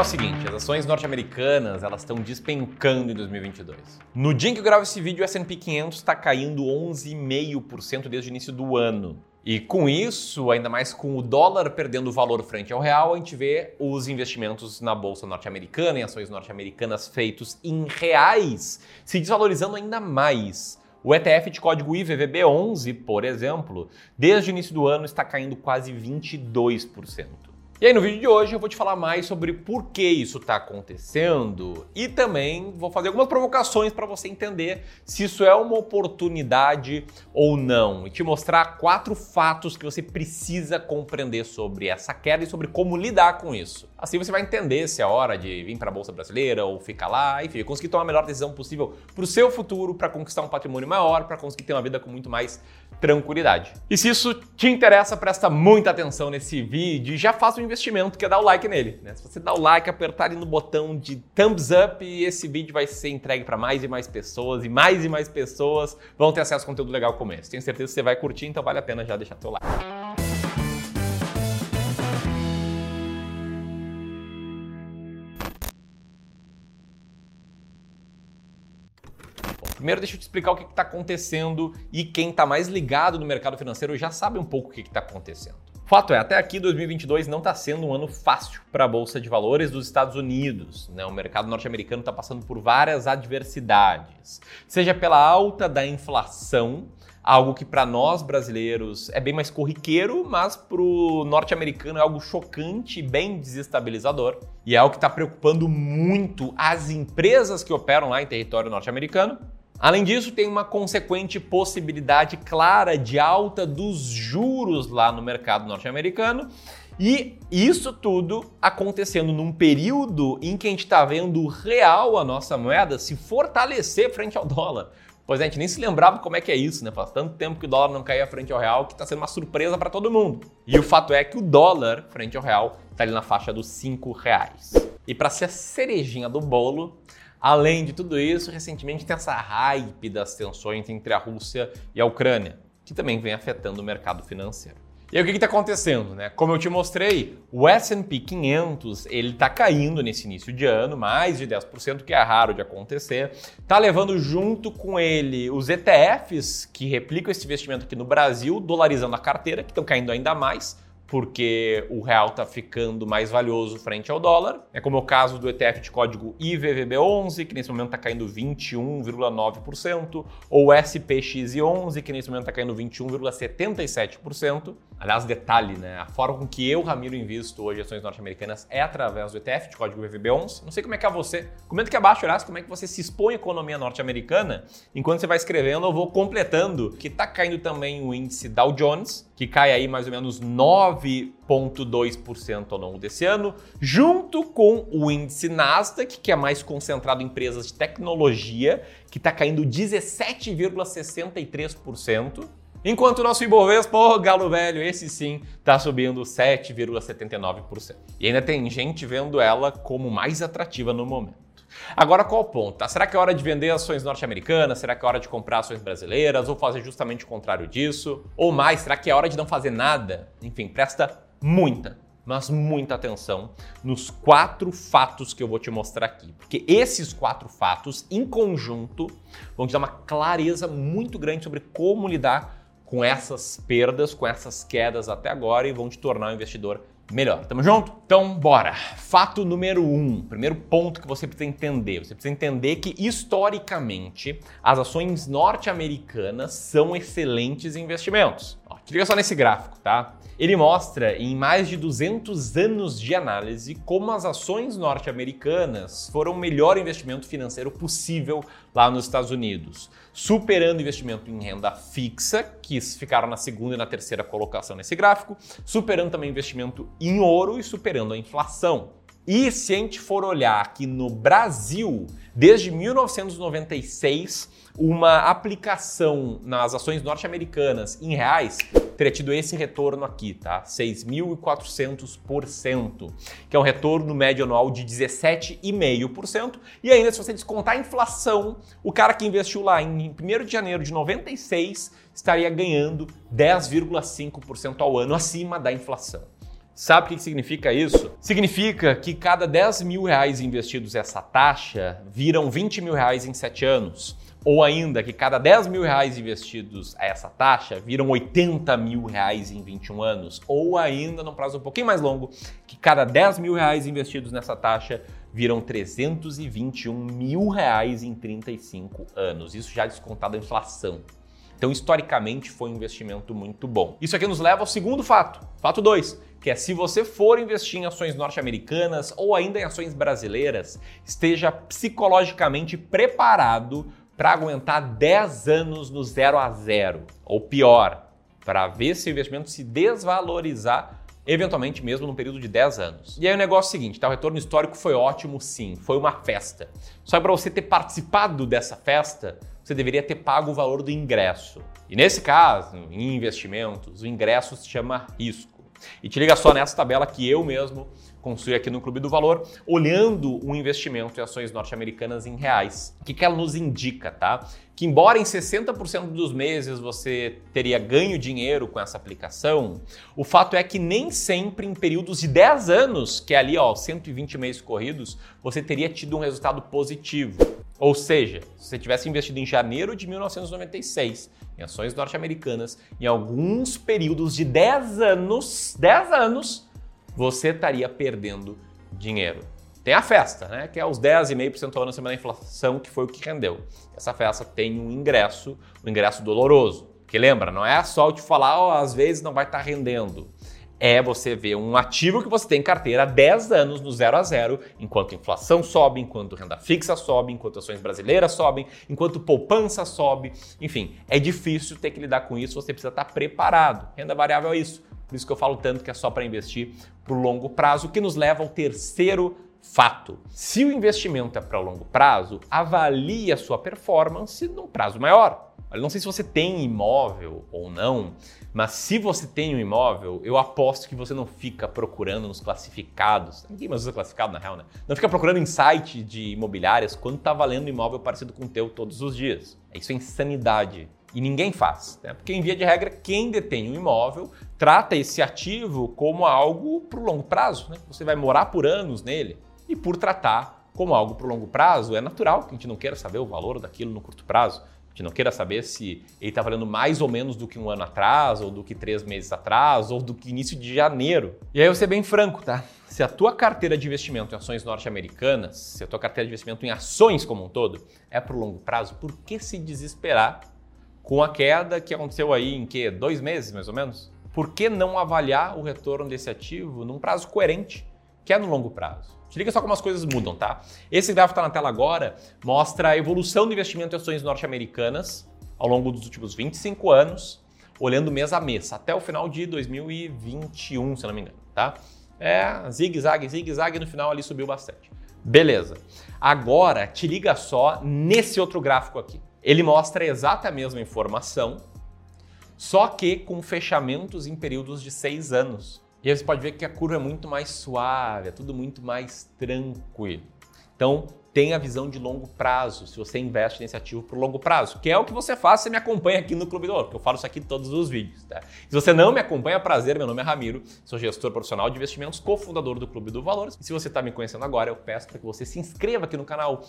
é o seguinte, as ações norte-americanas elas estão despencando em 2022. No dia em que eu gravo esse vídeo, o S&P 500 está caindo 11,5% desde o início do ano. E com isso, ainda mais com o dólar perdendo valor frente ao real, a gente vê os investimentos na bolsa norte-americana, em ações norte-americanas feitos em reais, se desvalorizando ainda mais. O ETF de código IVVB11, por exemplo, desde o início do ano está caindo quase 22%. E aí no vídeo de hoje eu vou te falar mais sobre por que isso está acontecendo e também vou fazer algumas provocações para você entender se isso é uma oportunidade ou não e te mostrar quatro fatos que você precisa compreender sobre essa queda e sobre como lidar com isso. Assim você vai entender se é hora de vir para a bolsa brasileira ou ficar lá, enfim, conseguir tomar a melhor decisão possível para o seu futuro, para conquistar um patrimônio maior, para conseguir ter uma vida com muito mais tranquilidade. E se isso te interessa, presta muita atenção nesse vídeo e já faça um investimento que é dar o like nele. Né? Se você dar o like, apertar ali no botão de thumbs up, esse vídeo vai ser entregue para mais e mais pessoas e mais e mais pessoas vão ter acesso a conteúdo legal como esse. Tenho certeza que você vai curtir, então vale a pena já deixar seu like. Primeiro, deixa eu te explicar o que está acontecendo e quem está mais ligado no mercado financeiro já sabe um pouco o que está acontecendo. Fato é, até aqui 2022 não está sendo um ano fácil para a Bolsa de Valores dos Estados Unidos. Né? O mercado norte-americano está passando por várias adversidades, seja pela alta da inflação, algo que para nós brasileiros é bem mais corriqueiro, mas para o norte-americano é algo chocante e bem desestabilizador. E é algo que está preocupando muito as empresas que operam lá em território norte-americano Além disso, tem uma consequente possibilidade clara de alta dos juros lá no mercado norte-americano. E isso tudo acontecendo num período em que a gente está vendo real a nossa moeda se fortalecer frente ao dólar. Pois é, a gente nem se lembrava como é que é isso, né? Faz tanto tempo que o dólar não caía frente ao real que está sendo uma surpresa para todo mundo. E o fato é que o dólar frente ao real está ali na faixa dos 5 reais. E para ser a cerejinha do bolo, Além de tudo isso, recentemente tem essa hype das tensões entre a Rússia e a Ucrânia, que também vem afetando o mercado financeiro. E aí, o que está acontecendo? Né? Como eu te mostrei, o S&P 500 ele está caindo nesse início de ano, mais de 10%, que é raro de acontecer. Está levando junto com ele os ETFs que replicam esse investimento aqui no Brasil, dolarizando a carteira, que estão caindo ainda mais porque o real está ficando mais valioso frente ao dólar. É como o caso do ETF de código IVVB11, que nesse momento está caindo 21,9%, ou o SPX11, que nesse momento está caindo 21,77%. Aliás, detalhe, né? A forma com que eu, Ramiro, invisto hoje ações norte-americanas é através do ETF de código IVVB11. Não sei como é que é você. Comenta aqui abaixo, aliás, como é que você se expõe à economia norte-americana. Enquanto você vai escrevendo, eu vou completando que está caindo também o índice Dow Jones, que cai aí mais ou menos 9,2% ao longo desse ano, junto com o índice Nasdaq, que é mais concentrado em empresas de tecnologia, que está caindo 17,63%. Enquanto o nosso Ibovespa, oh, galo velho, esse sim, está subindo 7,79%. E ainda tem gente vendo ela como mais atrativa no momento. Agora, qual o ponto? Tá? Será que é hora de vender ações norte-americanas? Será que é hora de comprar ações brasileiras? Ou fazer justamente o contrário disso? Ou mais, será que é hora de não fazer nada? Enfim, presta muita, mas muita atenção nos quatro fatos que eu vou te mostrar aqui. Porque esses quatro fatos, em conjunto, vão te dar uma clareza muito grande sobre como lidar com essas perdas, com essas quedas até agora e vão te tornar um investidor melhor. Tamo junto? Então, bora. Fato número um, primeiro ponto que você precisa entender. Você precisa entender que, historicamente, as ações norte-americanas são excelentes investimentos. Ó, te só nesse gráfico, tá? Ele mostra em mais de 200 anos de análise como as ações norte-americanas foram o melhor investimento financeiro possível lá nos Estados Unidos, superando investimento em renda fixa, que ficaram na segunda e na terceira colocação nesse gráfico, superando também investimento em ouro e superando a inflação. E se a gente for olhar aqui no Brasil, desde 1996, uma aplicação nas ações norte-americanas em reais teria tido esse retorno aqui, tá? 6.400%, que é um retorno médio anual de 17,5%. E ainda, se você descontar a inflação, o cara que investiu lá em 1 de janeiro de 96 estaria ganhando 10,5% ao ano acima da inflação. Sabe o que significa isso? Significa que cada 10 mil reais investidos essa taxa viram 20 mil reais em 7 anos. Ou ainda que cada 10 mil reais investidos a essa taxa viram 80 mil reais em 21 anos. Ou ainda, num prazo um pouquinho mais longo, que cada 10 mil reais investidos nessa taxa viram 321 mil reais em 35 anos. Isso já descontado a inflação. Então, historicamente, foi um investimento muito bom. Isso aqui nos leva ao segundo fato. Fato 2, que é se você for investir em ações norte-americanas ou ainda em ações brasileiras, esteja psicologicamente preparado para aguentar 10 anos no zero a zero, ou pior, para ver se o investimento se desvalorizar eventualmente mesmo num período de 10 anos. E aí o negócio é o seguinte, tá? o retorno histórico foi ótimo sim, foi uma festa. Só para você ter participado dessa festa, você deveria ter pago o valor do ingresso. E nesse caso, em investimentos, o ingresso se chama risco. E te liga só nessa tabela que eu mesmo construí aqui no Clube do Valor, olhando o investimento em ações norte-americanas em reais. O que, que ela nos indica, tá? Que embora em 60% dos meses você teria ganho dinheiro com essa aplicação, o fato é que nem sempre em períodos de 10 anos, que é ali, ó, 120 meses corridos, você teria tido um resultado positivo. Ou seja, se você tivesse investido em janeiro de 1996 em ações norte-americanas, em alguns períodos de 10 anos, 10 anos, você estaria perdendo dinheiro. Tem a festa, né? Que é os 10,5% ao ano acima da inflação, que foi o que rendeu. Essa festa tem um ingresso, um ingresso doloroso. Que lembra, não é só eu te falar, oh, às vezes não vai estar tá rendendo é você ver um ativo que você tem em carteira há 10 anos no zero a zero, enquanto inflação sobe, enquanto renda fixa sobe, enquanto ações brasileiras sobem, enquanto poupança sobe. Enfim, é difícil ter que lidar com isso, você precisa estar preparado. Renda variável é isso. Por isso que eu falo tanto que é só para investir para o longo prazo, que nos leva ao terceiro fato. Se o investimento é para longo prazo, avalie a sua performance num prazo maior. Eu não sei se você tem imóvel ou não, mas se você tem um imóvel, eu aposto que você não fica procurando nos classificados. Ninguém mais usa classificado na real, né? Não fica procurando em site de imobiliárias quando está valendo um imóvel parecido com o teu todos os dias. Isso é insanidade. E ninguém faz, né? Porque, em via de regra, quem detém um imóvel trata esse ativo como algo para o longo prazo, né? Você vai morar por anos nele. E por tratar como algo para o longo prazo, é natural que a gente não queira saber o valor daquilo no curto prazo gente não queira saber se ele está valendo mais ou menos do que um ano atrás, ou do que três meses atrás, ou do que início de janeiro. E aí eu vou ser bem franco, tá? Se a tua carteira de investimento em ações norte-americanas, se a tua carteira de investimento em ações como um todo é para o longo prazo, por que se desesperar com a queda que aconteceu aí em que dois meses mais ou menos? Por que não avaliar o retorno desse ativo num prazo coerente, que é no longo prazo? Te liga só como as coisas mudam, tá? Esse gráfico está na tela agora, mostra a evolução do investimento em ações norte-americanas ao longo dos últimos 25 anos, olhando mês a mês, até o final de 2021, se não me engano, tá? É, zigue-zague, zigue-zague, no final ali subiu bastante. Beleza. Agora, te liga só nesse outro gráfico aqui. Ele mostra a exata mesma informação, só que com fechamentos em períodos de seis anos. E aí você pode ver que a curva é muito mais suave, é tudo muito mais tranquilo. Então, tenha visão de longo prazo, se você investe nesse ativo por longo prazo, que é o que você faz, você me acompanha aqui no Clube do Ouro, que eu falo isso aqui em todos os vídeos. Tá? Se você não me acompanha, prazer, meu nome é Ramiro, sou gestor profissional de investimentos, cofundador do Clube do Valores. E se você está me conhecendo agora, eu peço para que você se inscreva aqui no canal,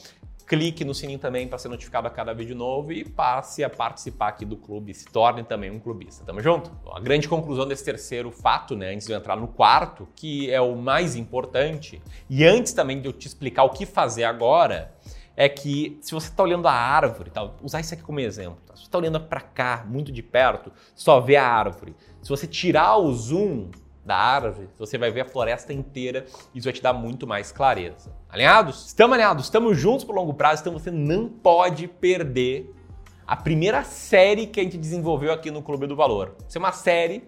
clique no sininho também para ser notificado a cada vídeo novo e passe a participar aqui do clube, se torne também um clubista. Tamo junto? Bom, a grande conclusão desse terceiro fato, né, antes de eu entrar no quarto, que é o mais importante, e antes também de eu te explicar o que fazer agora, é que se você está olhando a árvore, tá, usar isso aqui como exemplo, tá? se você está olhando para cá, muito de perto, só vê a árvore. Se você tirar o zoom, da árvore, você vai ver a floresta inteira e isso vai te dar muito mais clareza. Alinhados? Estamos alinhados, estamos juntos por longo prazo, então você não pode perder a primeira série que a gente desenvolveu aqui no Clube do Valor. Isso é uma série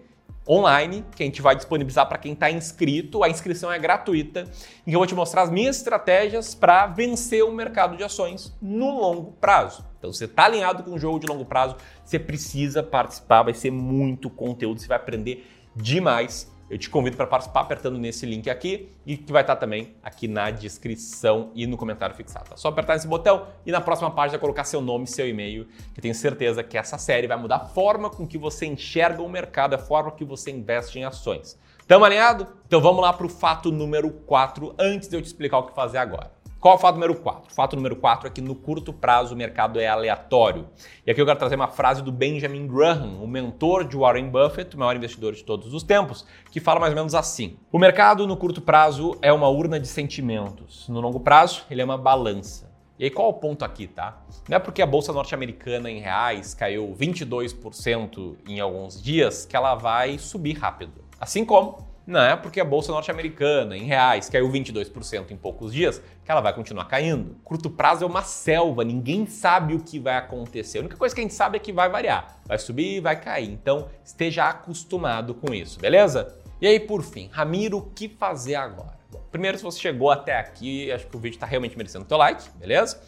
online que a gente vai disponibilizar para quem está inscrito. A inscrição é gratuita e eu vou te mostrar as minhas estratégias para vencer o mercado de ações no longo prazo. Então, você está alinhado com o jogo de longo prazo, você precisa participar, vai ser muito conteúdo, você vai aprender demais eu te convido para participar apertando nesse link aqui e que vai estar também aqui na descrição e no comentário fixado. É só apertar esse botão e na próxima página colocar seu nome e seu e-mail, que tenho certeza que essa série vai mudar a forma com que você enxerga o mercado, a forma que você investe em ações. Tamo alinhado? Então vamos lá para o fato número 4 antes de eu te explicar o que fazer agora. Qual é o fato número 4? O fato número 4 é que no curto prazo o mercado é aleatório. E aqui eu quero trazer uma frase do Benjamin Graham, o mentor de Warren Buffett, o maior investidor de todos os tempos, que fala mais ou menos assim: O mercado no curto prazo é uma urna de sentimentos. No longo prazo, ele é uma balança. E aí qual é o ponto aqui, tá? Não é porque a bolsa norte-americana em reais caiu 22% em alguns dias que ela vai subir rápido. Assim como não é porque a bolsa norte-americana, em reais, caiu 22% em poucos dias, que ela vai continuar caindo. Curto prazo é uma selva, ninguém sabe o que vai acontecer. A única coisa que a gente sabe é que vai variar, vai subir e vai cair. Então, esteja acostumado com isso, beleza? E aí, por fim, Ramiro, o que fazer agora? Bom, primeiro, se você chegou até aqui, acho que o vídeo está realmente merecendo o teu like, beleza?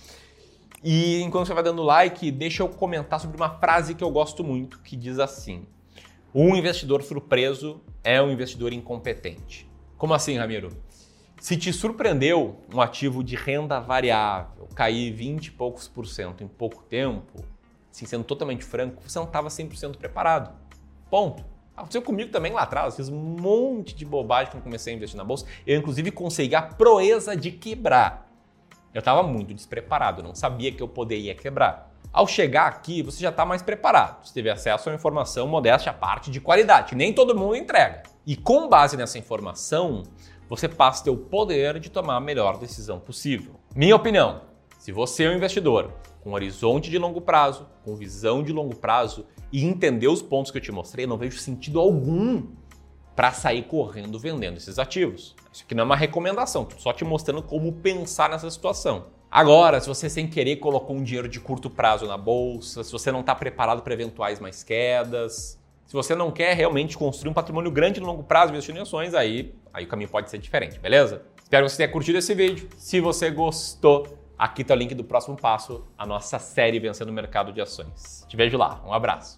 E enquanto você vai dando like, deixa eu comentar sobre uma frase que eu gosto muito, que diz assim: um investidor surpreso é um investidor incompetente. Como assim, Ramiro? Se te surpreendeu um ativo de renda variável cair 20 e poucos por cento em pouco tempo, assim, sendo totalmente franco, você não estava 100% preparado. Ponto. Aconteceu comigo também lá atrás, fiz um monte de bobagem quando comecei a investir na bolsa. Eu, inclusive, consegui a proeza de quebrar. Eu estava muito despreparado, não sabia que eu poderia quebrar. Ao chegar aqui, você já está mais preparado. Você teve acesso a uma informação modéstia à parte de qualidade, nem todo mundo entrega. E com base nessa informação, você passa a ter o poder de tomar a melhor decisão possível. Minha opinião: se você é um investidor com horizonte de longo prazo, com visão de longo prazo e entender os pontos que eu te mostrei, não vejo sentido algum para sair correndo vendendo esses ativos. Isso aqui não é uma recomendação, só te mostrando como pensar nessa situação. Agora, se você sem querer colocou um dinheiro de curto prazo na bolsa, se você não está preparado para eventuais mais quedas, se você não quer realmente construir um patrimônio grande no longo prazo investindo em ações, aí, aí o caminho pode ser diferente, beleza? Espero que você tenha curtido esse vídeo. Se você gostou, aqui está o link do próximo passo, a nossa série Vencendo o Mercado de Ações. Te vejo lá. Um abraço.